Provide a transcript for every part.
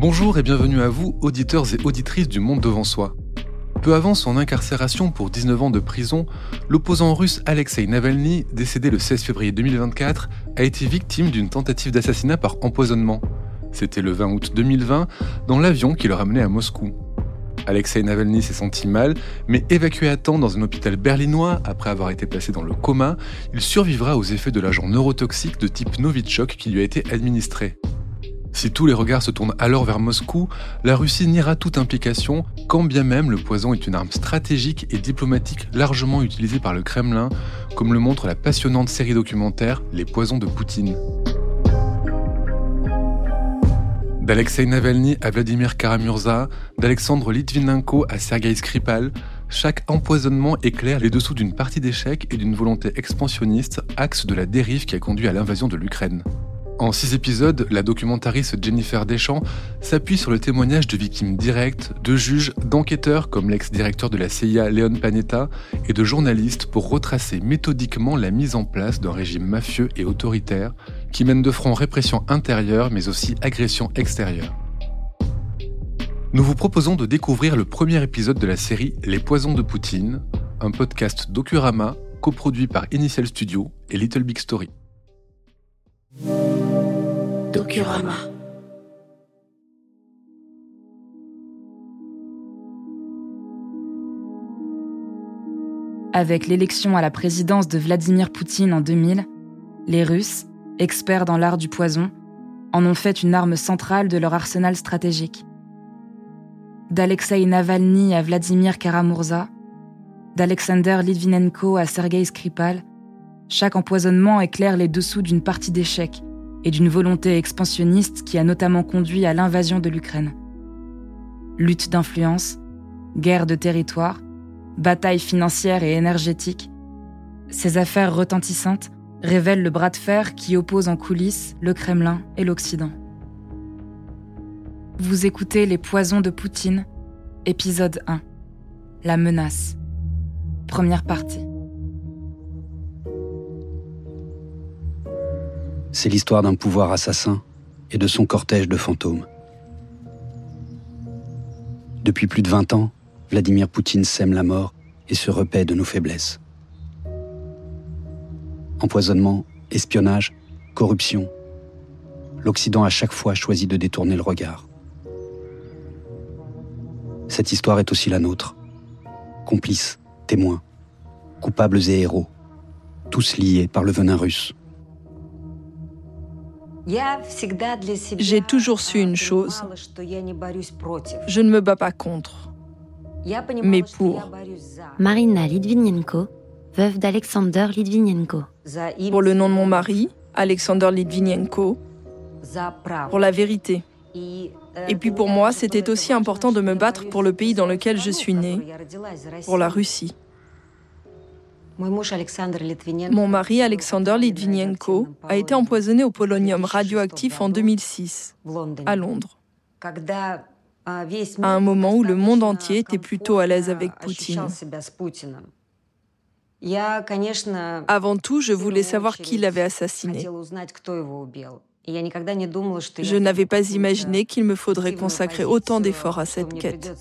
Bonjour et bienvenue à vous, auditeurs et auditrices du Monde devant soi. Peu avant son incarcération pour 19 ans de prison, l'opposant russe Alexei Navalny, décédé le 16 février 2024, a été victime d'une tentative d'assassinat par empoisonnement. C'était le 20 août 2020, dans l'avion qui le ramenait à Moscou. Alexei Navalny s'est senti mal, mais évacué à temps dans un hôpital berlinois après avoir été placé dans le coma, il survivra aux effets de l'agent neurotoxique de type Novichok qui lui a été administré. Si tous les regards se tournent alors vers Moscou, la Russie niera toute implication, quand bien même le poison est une arme stratégique et diplomatique largement utilisée par le Kremlin, comme le montre la passionnante série documentaire Les poisons de Poutine. D'Alexei Navalny à Vladimir Karamurza, d'Alexandre Litvinenko à Sergei Skripal, chaque empoisonnement éclaire les dessous d'une partie d'échec et d'une volonté expansionniste, axe de la dérive qui a conduit à l'invasion de l'Ukraine. En six épisodes, la documentariste Jennifer Deschamps s'appuie sur le témoignage de victimes directes, de juges, d'enquêteurs comme l'ex-directeur de la CIA Leon Panetta et de journalistes pour retracer méthodiquement la mise en place d'un régime mafieux et autoritaire qui mène de front répression intérieure mais aussi agression extérieure. Nous vous proposons de découvrir le premier épisode de la série Les poisons de Poutine, un podcast Docurama coproduit par Initial Studio et Little Big Story. Docurama. Avec l'élection à la présidence de Vladimir Poutine en 2000, les Russes, experts dans l'art du poison, en ont fait une arme centrale de leur arsenal stratégique. D'Alexei Navalny à Vladimir Karamurza, d'Alexander Litvinenko à Sergei Skripal, chaque empoisonnement éclaire les dessous d'une partie d'échec et d'une volonté expansionniste qui a notamment conduit à l'invasion de l'Ukraine. Lutte d'influence, guerre de territoire, bataille financière et énergétique, ces affaires retentissantes révèlent le bras de fer qui oppose en coulisses le Kremlin et l'Occident. Vous écoutez Les Poisons de Poutine, épisode 1. La menace. Première partie. C'est l'histoire d'un pouvoir assassin et de son cortège de fantômes. Depuis plus de 20 ans, Vladimir Poutine sème la mort et se repaît de nos faiblesses. Empoisonnement, espionnage, corruption. L'Occident a chaque fois choisi de détourner le regard. Cette histoire est aussi la nôtre. Complices, témoins, coupables et héros, tous liés par le venin russe. J'ai toujours su une chose. Je ne me bats pas contre, mais pour. Marina Litvinenko, veuve d'Alexander Litvinenko. Pour le nom de mon mari, Alexander Litvinenko. Pour la vérité. Et puis pour moi, c'était aussi important de me battre pour le pays dans lequel je suis née, pour la Russie. Mon mari, Alexander Litvinenko, a été empoisonné au polonium radioactif en 2006, à Londres, à un moment où le monde entier était plutôt à l'aise avec Poutine. Avant tout, je voulais savoir qui l'avait assassiné. Je n'avais pas imaginé qu'il me faudrait consacrer autant d'efforts à cette quête.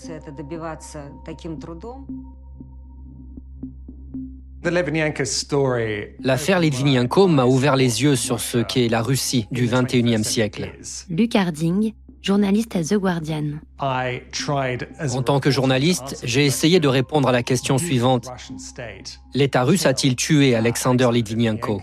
L'affaire Litvinenko m'a ouvert les yeux sur ce qu'est la Russie du 21e siècle. Luc Harding, journaliste à The Guardian. En tant que journaliste, j'ai essayé de répondre à la question suivante. L'État russe a-t-il tué Alexander Litvinenko?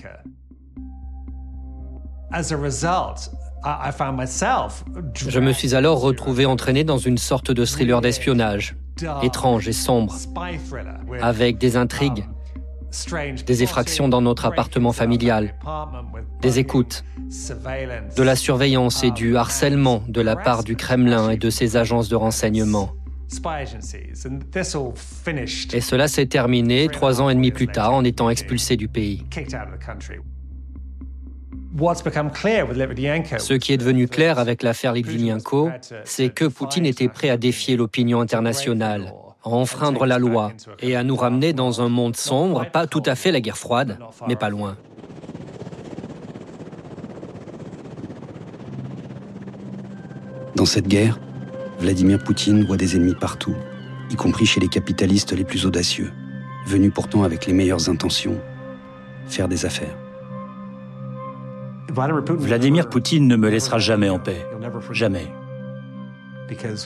Je me suis alors retrouvé entraîné dans une sorte de thriller d'espionnage, étrange et sombre, avec des intrigues, des effractions dans notre appartement familial, des écoutes, de la surveillance et du harcèlement de la part du Kremlin et de ses agences de renseignement. Et cela s'est terminé trois ans et demi plus tard en étant expulsé du pays. Ce qui est devenu clair avec l'affaire Litvinenko, c'est que Poutine était prêt à défier l'opinion internationale à enfreindre la loi et à nous ramener dans un monde sombre, pas tout à fait la guerre froide, mais pas loin. Dans Dans cette guerre, Vladimir Poutine voit des ennemis partout, y compris chez les capitalistes les plus audacieux, venus pourtant avec les meilleures intentions, faire des affaires. Vladimir Poutine ne me laissera jamais en paix. Jamais.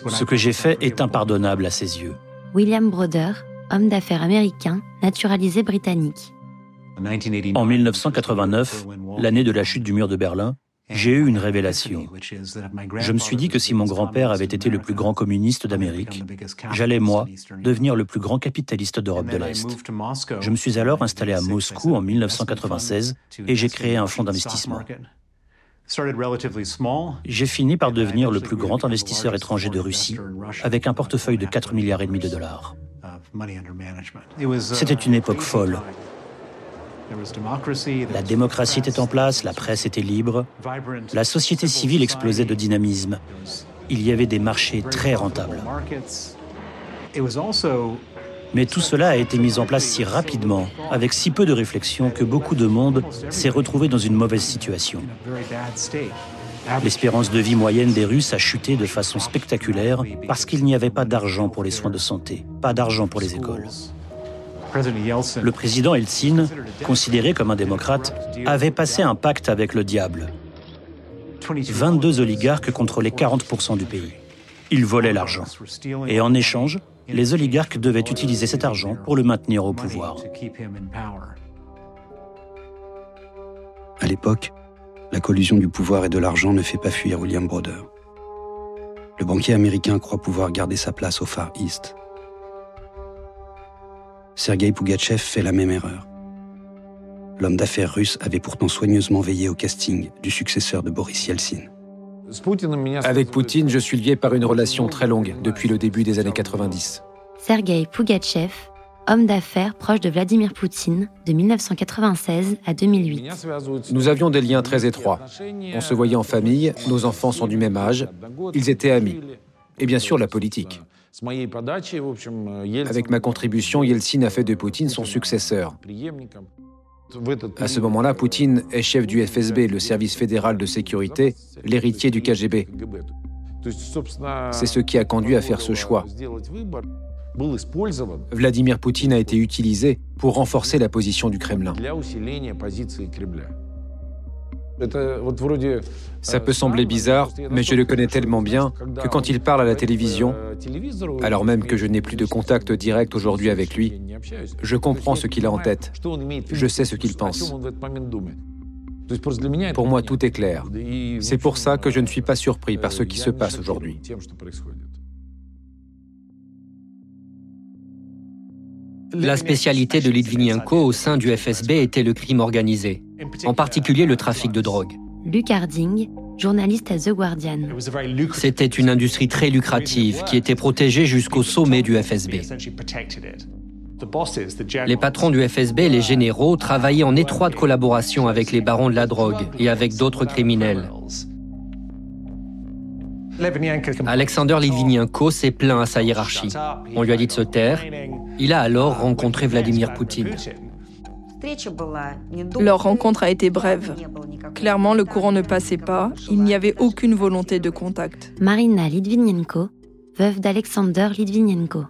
Ce que j'ai fait est impardonnable à ses yeux. William Broder, homme d'affaires américain, naturalisé britannique. En 1989, l'année de la chute du mur de Berlin, j'ai eu une révélation. Je me suis dit que si mon grand-père avait été le plus grand communiste d'Amérique, j'allais, moi, devenir le plus grand capitaliste d'Europe de l'Est. Je me suis alors installé à Moscou en 1996 et j'ai créé un fonds d'investissement. J'ai fini par devenir le plus grand investisseur étranger de Russie avec un portefeuille de 4 milliards et demi de dollars. C'était une époque folle. La démocratie était en place, la presse était libre, la société civile explosait de dynamisme. Il y avait des marchés très rentables. Mais tout cela a été mis en place si rapidement, avec si peu de réflexion, que beaucoup de monde s'est retrouvé dans une mauvaise situation. L'espérance de vie moyenne des Russes a chuté de façon spectaculaire parce qu'il n'y avait pas d'argent pour les soins de santé, pas d'argent pour les écoles. Le président Eltsine, considéré comme un démocrate, avait passé un pacte avec le diable. 22 oligarques contrôlaient 40% du pays. Ils volaient l'argent. Et en échange, les oligarques devaient utiliser cet argent pour le maintenir au pouvoir. À l'époque, la collusion du pouvoir et de l'argent ne fait pas fuir William Broder. Le banquier américain croit pouvoir garder sa place au Far East. Sergei Pougachev fait la même erreur. L'homme d'affaires russe avait pourtant soigneusement veillé au casting du successeur de Boris Yeltsin. Avec Poutine, je suis lié par une relation très longue depuis le début des années 90. Sergei Pougachev, homme d'affaires proche de Vladimir Poutine de 1996 à 2008. Nous avions des liens très étroits. On se voyait en famille, nos enfants sont du même âge, ils étaient amis. Et bien sûr la politique. Avec ma contribution, Yeltsin a fait de Poutine son successeur. À ce moment-là, Poutine est chef du FSB, le service fédéral de sécurité, l'héritier du KGB. C'est ce qui a conduit à faire ce choix. Vladimir Poutine a été utilisé pour renforcer la position du Kremlin. Ça peut sembler bizarre, mais je le connais tellement bien que quand il parle à la télévision, alors même que je n'ai plus de contact direct aujourd'hui avec lui, je comprends ce qu'il a en tête. Je sais ce qu'il pense. Pour moi, tout est clair. C'est pour ça que je ne suis pas surpris par ce qui se passe aujourd'hui. La spécialité de Litvinenko au sein du FSB était le crime organisé, en particulier le trafic de drogue. Luc Harding, journaliste à The Guardian. C'était une industrie très lucrative qui était protégée jusqu'au sommet du FSB. Les patrons du FSB et les généraux travaillaient en étroite collaboration avec les barons de la drogue et avec d'autres criminels. Alexander Litvinenko s'est plaint à sa hiérarchie. On lui a dit de se taire. Il a alors rencontré Vladimir Poutine. Leur rencontre a été brève. Clairement, le courant ne passait pas. Il n'y avait aucune volonté de contact. Marina Litvinenko, veuve d'Alexander Litvinenko.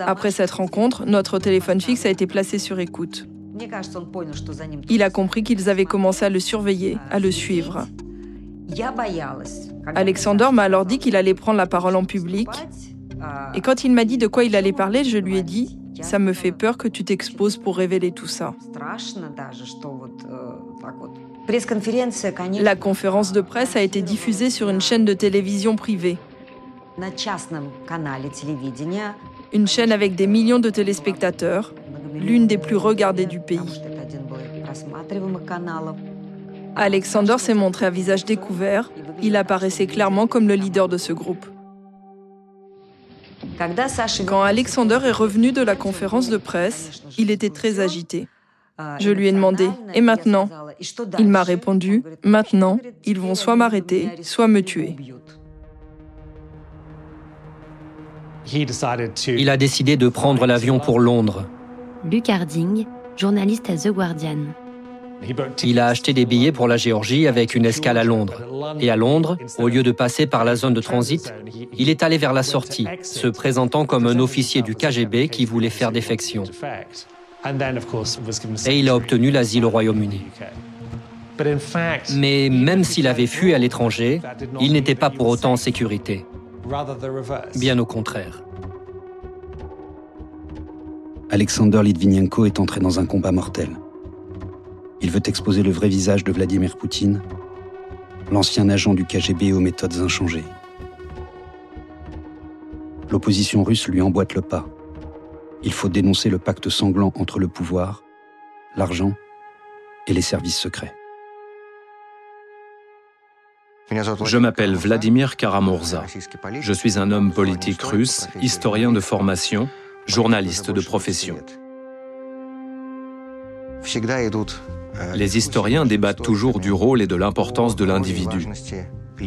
Après cette rencontre, notre téléphone fixe a été placé sur écoute. Il a compris qu'ils avaient commencé à le surveiller, à le suivre. Alexander m'a alors dit qu'il allait prendre la parole en public. Et quand il m'a dit de quoi il allait parler, je lui ai dit Ça me fait peur que tu t'exposes pour révéler tout ça. La conférence de presse a été diffusée sur une chaîne de télévision privée. Une chaîne avec des millions de téléspectateurs, l'une des plus regardées du pays. Alexander s'est montré à visage découvert. Il apparaissait clairement comme le leader de ce groupe. Quand Alexander est revenu de la conférence de presse, il était très agité. Je lui ai demandé Et maintenant? Il m'a répondu Maintenant, ils vont soit m'arrêter, soit me tuer. Il a décidé de prendre l'avion pour Londres. Luc Harding, journaliste à The Guardian. Il a acheté des billets pour la Géorgie avec une escale à Londres. Et à Londres, au lieu de passer par la zone de transit, il est allé vers la sortie, se présentant comme un officier du KGB qui voulait faire défection. Et il a obtenu l'asile au Royaume-Uni. Mais même s'il avait fui à l'étranger, il n'était pas pour autant en sécurité. Bien au contraire. Alexander Litvinenko est entré dans un combat mortel. Il veut exposer le vrai visage de Vladimir Poutine, l'ancien agent du KGB aux méthodes inchangées. L'opposition russe lui emboîte le pas. Il faut dénoncer le pacte sanglant entre le pouvoir, l'argent et les services secrets. Je m'appelle Vladimir Karamurza. Je suis un homme politique russe, historien de formation, journaliste de profession. Les historiens débattent toujours du rôle et de l'importance de l'individu.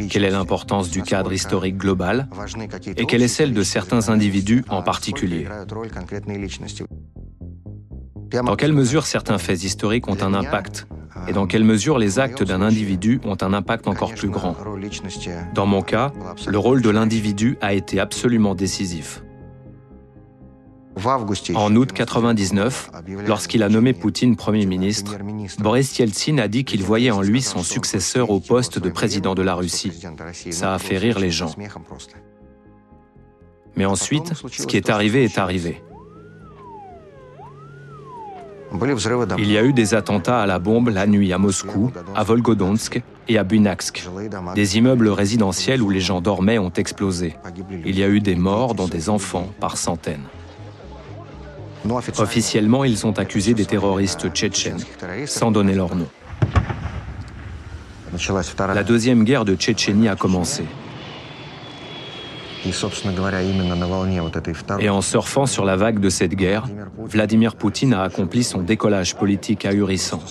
Quelle est l'importance du cadre historique global et quelle est celle de certains individus en particulier Dans quelle mesure certains faits historiques ont un impact et dans quelle mesure les actes d'un individu ont un impact encore plus grand. Dans mon cas, le rôle de l'individu a été absolument décisif. En août 1999, lorsqu'il a nommé Poutine Premier ministre, Boris Yeltsin a dit qu'il voyait en lui son successeur au poste de président de la Russie. Ça a fait rire les gens. Mais ensuite, ce qui est arrivé est arrivé. Il y a eu des attentats à la bombe la nuit à Moscou, à Volgodonsk et à Bunaksk. Des immeubles résidentiels où les gens dormaient ont explosé. Il y a eu des morts, dont des enfants, par centaines. Officiellement, ils sont accusés des terroristes tchétchènes, sans donner leur nom. La deuxième guerre de Tchétchénie a commencé. Et en surfant sur la vague de cette guerre, Vladimir Poutine a accompli son décollage politique ahurissant.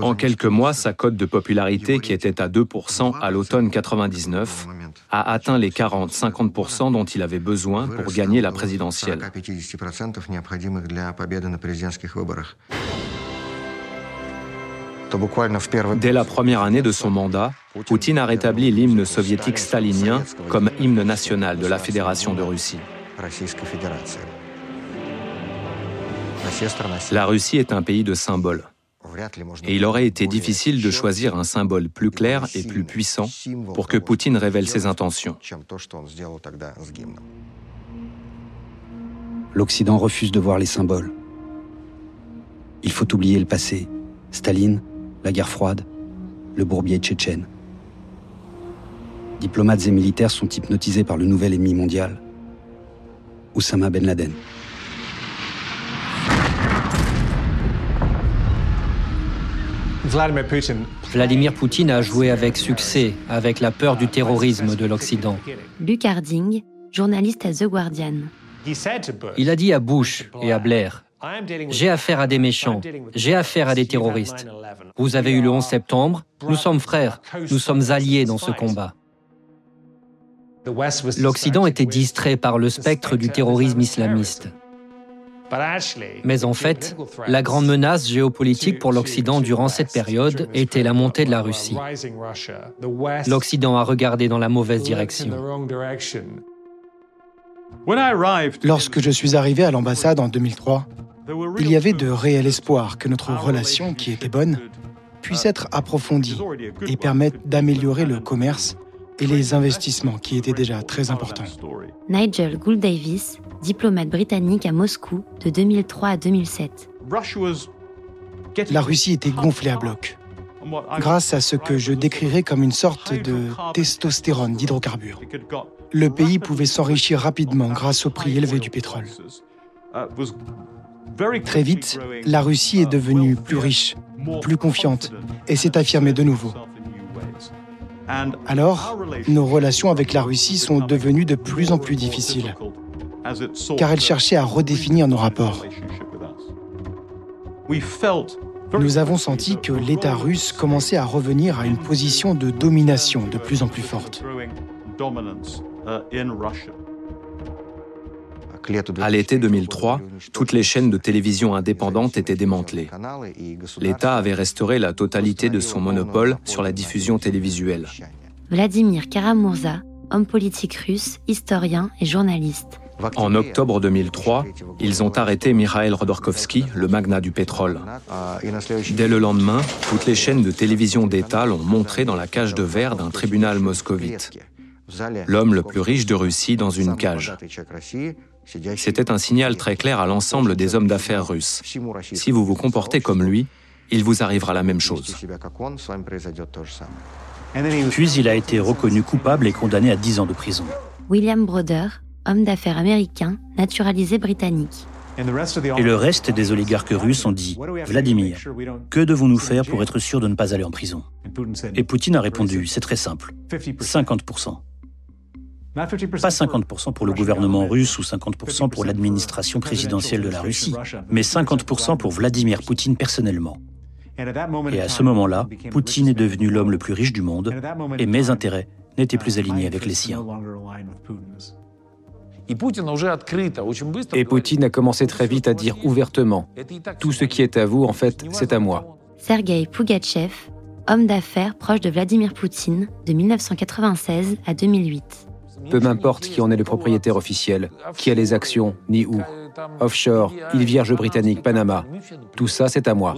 En quelques mois, sa cote de popularité, qui était à 2% à l'automne 99, a atteint les 40-50% dont il avait besoin pour gagner la présidentielle. Dès la première année de son mandat, Poutine a rétabli l'hymne soviétique stalinien. comme hymne national de la Fédération de Russie. La Russie est un pays de symboles. Et il aurait été difficile de choisir un symbole plus clair et plus puissant pour que Poutine révèle ses intentions. L'Occident refuse de voir les symboles. Il faut oublier le passé, Staline, la guerre froide, le bourbier tchétchène. Diplomates et militaires sont hypnotisés par le nouvel ennemi mondial, Oussama Ben Laden. Vladimir Poutine a joué avec succès avec la peur du terrorisme de l'Occident. Luc Harding, journaliste à The Guardian. Il a dit à Bush et à Blair J'ai affaire à des méchants, j'ai affaire à des terroristes. Vous avez eu le 11 septembre, nous sommes frères, nous sommes alliés dans ce combat. L'Occident était distrait par le spectre du terrorisme islamiste. Mais en fait, la grande menace géopolitique pour l'Occident durant cette période était la montée de la Russie. L'Occident a regardé dans la mauvaise direction. Lorsque je suis arrivé à l'ambassade en 2003, il y avait de réels espoirs que notre relation, qui était bonne, puisse être approfondie et permette d'améliorer le commerce et les investissements qui étaient déjà très importants. Nigel Gould Davis, diplomate britannique à Moscou de 2003 à 2007. La Russie était gonflée à bloc, grâce à ce que je décrirais comme une sorte de testostérone d'hydrocarbures. Le pays pouvait s'enrichir rapidement grâce au prix élevé du pétrole. Très vite, la Russie est devenue plus riche, plus confiante et s'est affirmée de nouveau. Alors, nos relations avec la Russie sont devenues de plus en plus difficiles, car elle cherchait à redéfinir nos rapports. Nous avons senti que l'État russe commençait à revenir à une position de domination de plus en plus forte. À l'été 2003, toutes les chaînes de télévision indépendantes étaient démantelées. L'État avait restauré la totalité de son monopole sur la diffusion télévisuelle. Vladimir Karamurza, homme politique russe, historien et journaliste. En octobre 2003, ils ont arrêté Mikhail Rodorkovsky, le magnat du pétrole. Dès le lendemain, toutes les chaînes de télévision d'État l'ont montré dans la cage de verre d'un tribunal moscovite. L'homme le plus riche de Russie dans une cage. C'était un signal très clair à l'ensemble des hommes d'affaires russes. Si vous vous comportez comme lui, il vous arrivera la même chose. Puis il a été reconnu coupable et condamné à 10 ans de prison. William Broder, homme d'affaires américain, naturalisé britannique. Et le reste des oligarques russes ont dit Vladimir, que devons-nous faire pour être sûr de ne pas aller en prison? Et Poutine a répondu C'est très simple 50%. Pas 50% pour le gouvernement russe ou 50% pour l'administration présidentielle de la Russie, mais 50% pour Vladimir Poutine personnellement. Et à ce moment-là, Poutine est devenu l'homme le plus riche du monde et mes intérêts n'étaient plus alignés avec les siens. Et Poutine a commencé très vite à dire ouvertement Tout ce qui est à vous, en fait, c'est à moi. Sergei Pougachev, homme d'affaires proche de Vladimir Poutine de 1996 à 2008. Peu m'importe qui en est le propriétaire officiel, qui a les actions, ni où. Offshore, île Vierge britannique, Panama. Tout ça, c'est à moi.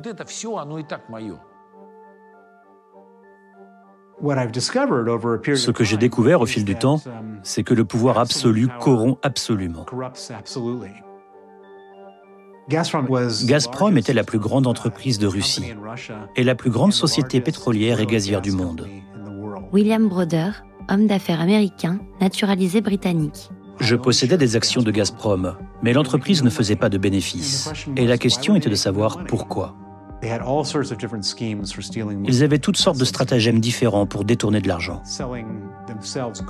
Ce que j'ai découvert au fil du temps, c'est que le pouvoir absolu corrompt absolument. Gazprom était la plus grande entreprise de Russie et la plus grande société pétrolière et gazière du monde. William Broder, homme d'affaires américain, naturalisé britannique. Je possédais des actions de Gazprom, mais l'entreprise ne faisait pas de bénéfices. Et la question était de savoir pourquoi. Ils avaient toutes sortes de stratagèmes différents pour détourner de l'argent.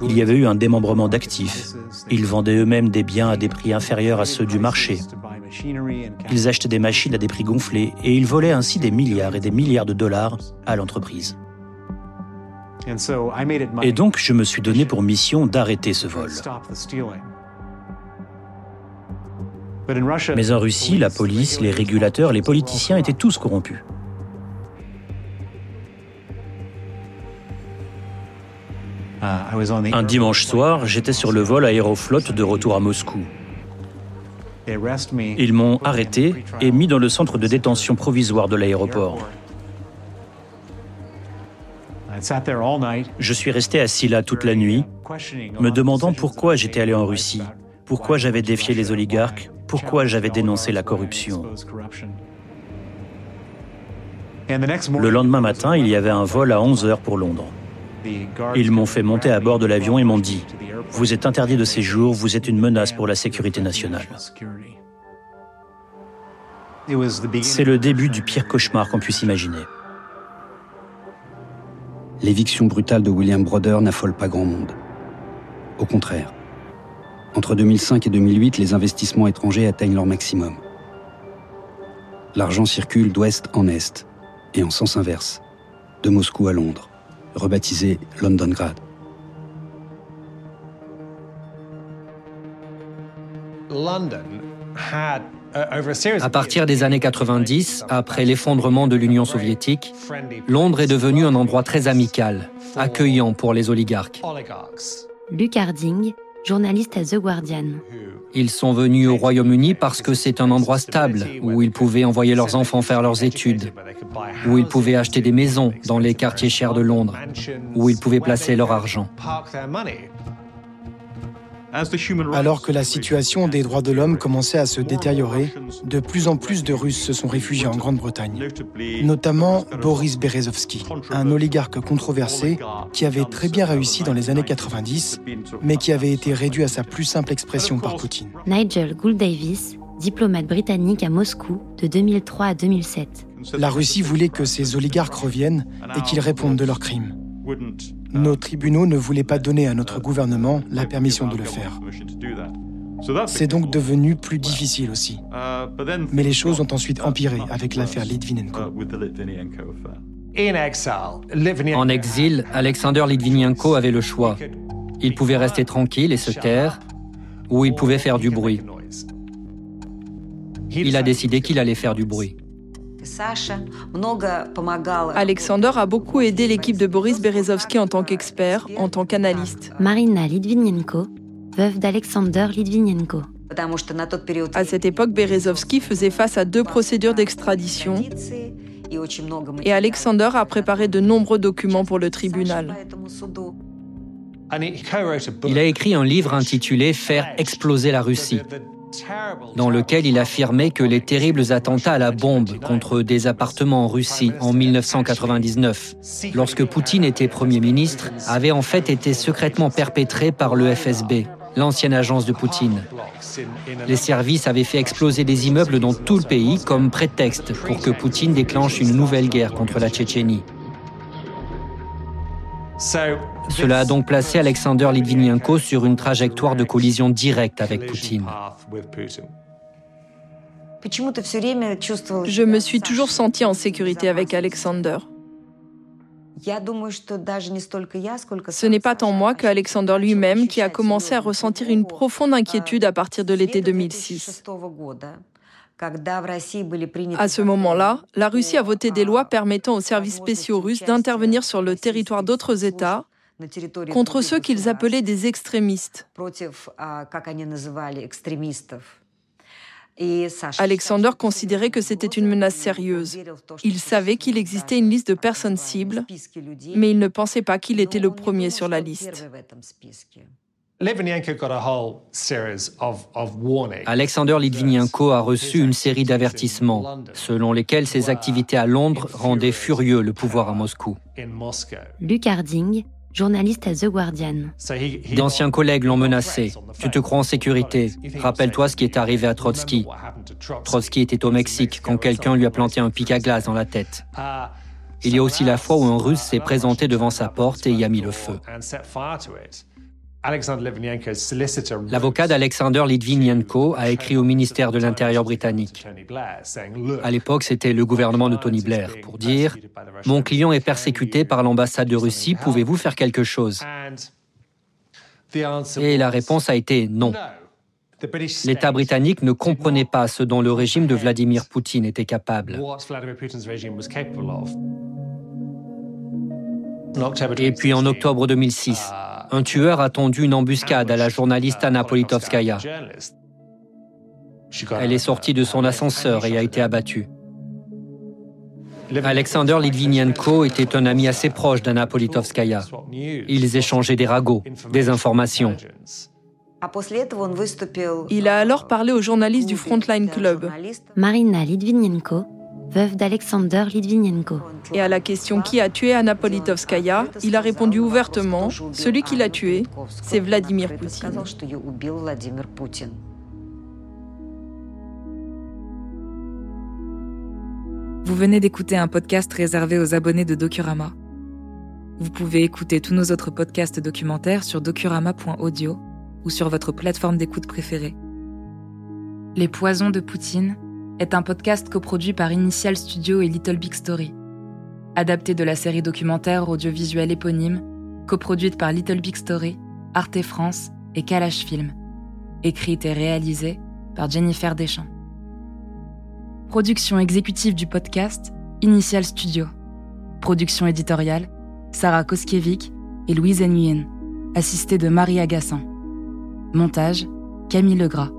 Il y avait eu un démembrement d'actifs. Ils vendaient eux-mêmes des biens à des prix inférieurs à ceux du marché. Ils achetaient des machines à des prix gonflés et ils volaient ainsi des milliards et des milliards de dollars à l'entreprise. Et donc, je me suis donné pour mission d'arrêter ce vol. Mais en Russie, la police, les régulateurs, les politiciens étaient tous corrompus. Un dimanche soir, j'étais sur le vol Aéroflot de retour à Moscou. Ils m'ont arrêté et mis dans le centre de détention provisoire de l'aéroport. Je suis resté assis là toute la nuit, me demandant pourquoi j'étais allé en Russie, pourquoi j'avais défié les oligarques, pourquoi j'avais dénoncé la corruption. Le lendemain matin, il y avait un vol à 11 heures pour Londres. Ils m'ont fait monter à bord de l'avion et m'ont dit ⁇ Vous êtes interdit de séjour, vous êtes une menace pour la sécurité nationale. C'est le début du pire cauchemar qu'on puisse imaginer. L'éviction brutale de William Broder n'affole pas grand monde. Au contraire, entre 2005 et 2008, les investissements étrangers atteignent leur maximum. L'argent circule d'ouest en est et en sens inverse, de Moscou à Londres, rebaptisé Londongrad. À partir des années 90, après l'effondrement de l'Union soviétique, Londres est devenu un endroit très amical, accueillant pour les oligarques. Luc Harding, journaliste à The Guardian. Ils sont venus au Royaume-Uni parce que c'est un endroit stable, où ils pouvaient envoyer leurs enfants faire leurs études, où ils pouvaient acheter des maisons dans les quartiers chers de Londres, où ils pouvaient placer leur argent. Alors que la situation des droits de l'homme commençait à se détériorer, de plus en plus de Russes se sont réfugiés en Grande-Bretagne, notamment Boris Berezovsky, un oligarque controversé qui avait très bien réussi dans les années 90, mais qui avait été réduit à sa plus simple expression par Poutine. Nigel Gould Davis, diplomate britannique à Moscou de 2003 à 2007. La Russie voulait que ces oligarques reviennent et qu'ils répondent de leurs crimes. Nos tribunaux ne voulaient pas donner à notre gouvernement la permission de le faire. C'est donc devenu plus difficile aussi. Mais les choses ont ensuite empiré avec l'affaire Litvinenko. En exil, Alexander Litvinenko avait le choix. Il pouvait rester tranquille et se taire, ou il pouvait faire du bruit. il a décidé qu'il allait faire du bruit. Alexander a beaucoup aidé l'équipe de Boris Berezovsky en tant qu'expert, en tant qu'analyste. Marina Litvinenko, veuve d'Alexander Litvinenko. À cette époque, Berezovsky faisait face à deux procédures d'extradition et Alexander a préparé de nombreux documents pour le tribunal. Il a écrit un livre intitulé Faire exploser la Russie, dans lequel il affirmait que les terribles attentats à la bombe contre des appartements en Russie en 1999, lorsque Poutine était Premier ministre, avaient en fait été secrètement perpétrés par le FSB, l'ancienne agence de Poutine. Les services avaient fait exploser des immeubles dans tout le pays comme prétexte pour que Poutine déclenche une nouvelle guerre contre la Tchétchénie. Cela a donc placé Alexander Litvinenko sur une trajectoire de collision directe avec Poutine. Je me suis toujours senti en sécurité avec Alexander. Ce n'est pas tant moi que Alexander lui-même qui a commencé à ressentir une profonde inquiétude à partir de l'été 2006. À ce moment-là, la Russie a voté des lois permettant aux services spéciaux russes d'intervenir sur le territoire d'autres États contre ceux qu'ils appelaient des extrémistes. Alexander considérait que c'était une menace sérieuse. Il savait qu'il existait une liste de personnes cibles, mais il ne pensait pas qu'il était le premier sur la liste. Alexander Litvinenko a reçu une série d'avertissements, selon lesquels ses activités à Londres rendaient furieux le pouvoir à Moscou. Luc Harding, journaliste à The Guardian. D'anciens collègues l'ont menacé. Tu te crois en sécurité. Rappelle-toi ce qui est arrivé à Trotsky. Trotsky était au Mexique quand quelqu'un lui a planté un pic à glace dans la tête. Il y a aussi la fois où un Russe s'est présenté devant sa porte et y a mis le feu. L'avocat d'Alexander Litvinenko a écrit au ministère de l'Intérieur britannique. À l'époque, c'était le gouvernement de Tony Blair pour dire Mon client est persécuté par l'ambassade de Russie, pouvez-vous faire quelque chose Et la réponse a été non. L'État britannique ne comprenait pas ce dont le régime de Vladimir Poutine était capable. Et puis en octobre 2006, un tueur a tendu une embuscade à la journaliste Anna Politovskaya. Elle est sortie de son ascenseur et a été abattue. Alexander Litvinenko était un ami assez proche d'Anna Politovskaya. Ils échangeaient des ragots, des informations. Il a alors parlé aux journalistes du Frontline Club. Marina Litvinenko veuve d'Alexander Litvinenko. Et à la question qui a tué Anna Politovskaya, il a répondu ouvertement celui qui l'a tué, c'est Vladimir Poutine. Vous venez d'écouter un podcast réservé aux abonnés de Docurama. Vous pouvez écouter tous nos autres podcasts documentaires sur docurama.audio ou sur votre plateforme d'écoute préférée. Les poisons de Poutine est un podcast coproduit par Initial Studio et Little Big Story. Adapté de la série documentaire audiovisuelle éponyme, coproduite par Little Big Story, Arte France et Kalash Film. Écrite et réalisée par Jennifer Deschamps. Production exécutive du podcast, Initial Studio. Production éditoriale, Sarah Koskiewicz et Louise Nguyen, assistée de Marie Agassin. Montage, Camille Legras.